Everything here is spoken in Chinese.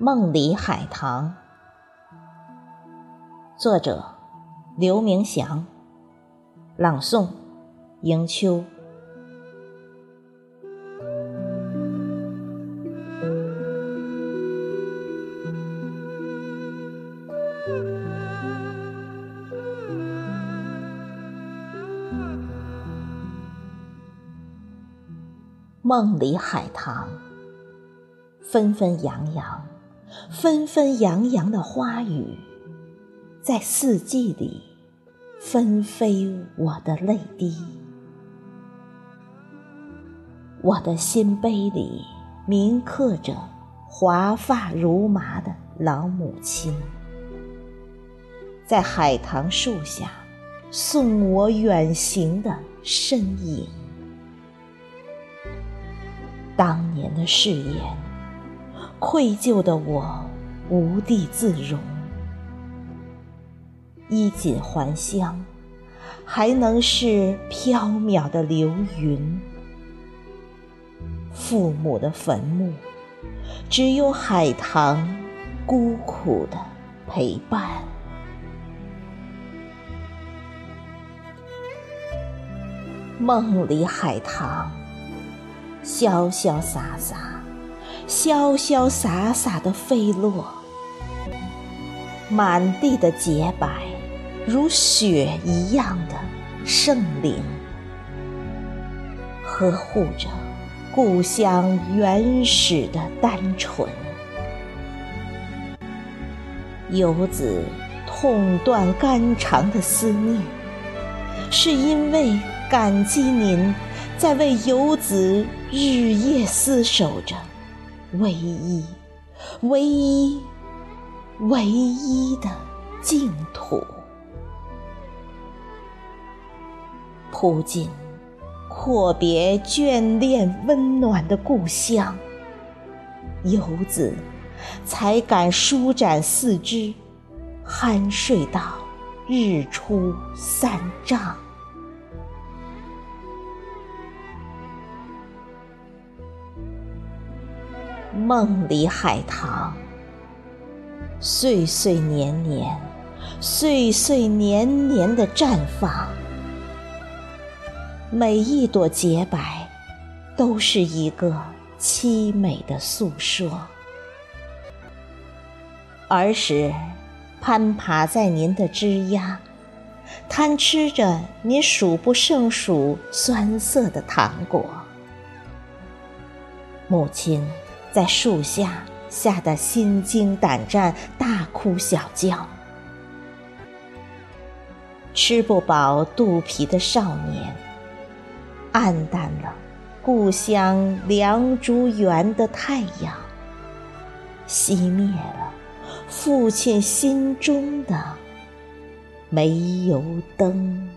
梦里海棠，作者刘明祥，朗诵迎秋。梦里海棠，纷纷扬扬，纷纷扬扬的花语，在四季里纷飞我的泪滴。我的心碑里铭刻着华发如麻的老母亲，在海棠树下送我远行的身影。当年的誓言，愧疚的我无地自容。衣锦还乡，还能是飘渺的流云。父母的坟墓，只有海棠孤苦的陪伴。梦里海棠。潇潇洒洒，潇潇洒洒的飞落，满地的洁白，如雪一样的圣灵，呵护着故乡原始的单纯。游子痛断肝肠的思念，是因为感激您。在为游子日夜厮守着唯一、唯一、唯一的净土，扑进阔别眷恋温暖的故乡，游子才敢舒展四肢，酣睡到日出三丈。梦里海棠，岁岁年年，岁岁年年的绽放。每一朵洁白，都是一个凄美的诉说。儿时，攀爬在您的枝桠，贪吃着您数不胜数酸涩的糖果。母亲。在树下吓得心惊胆战，大哭小叫。吃不饱肚皮的少年，暗淡了故乡梁竹园的太阳，熄灭了父亲心中的煤油灯。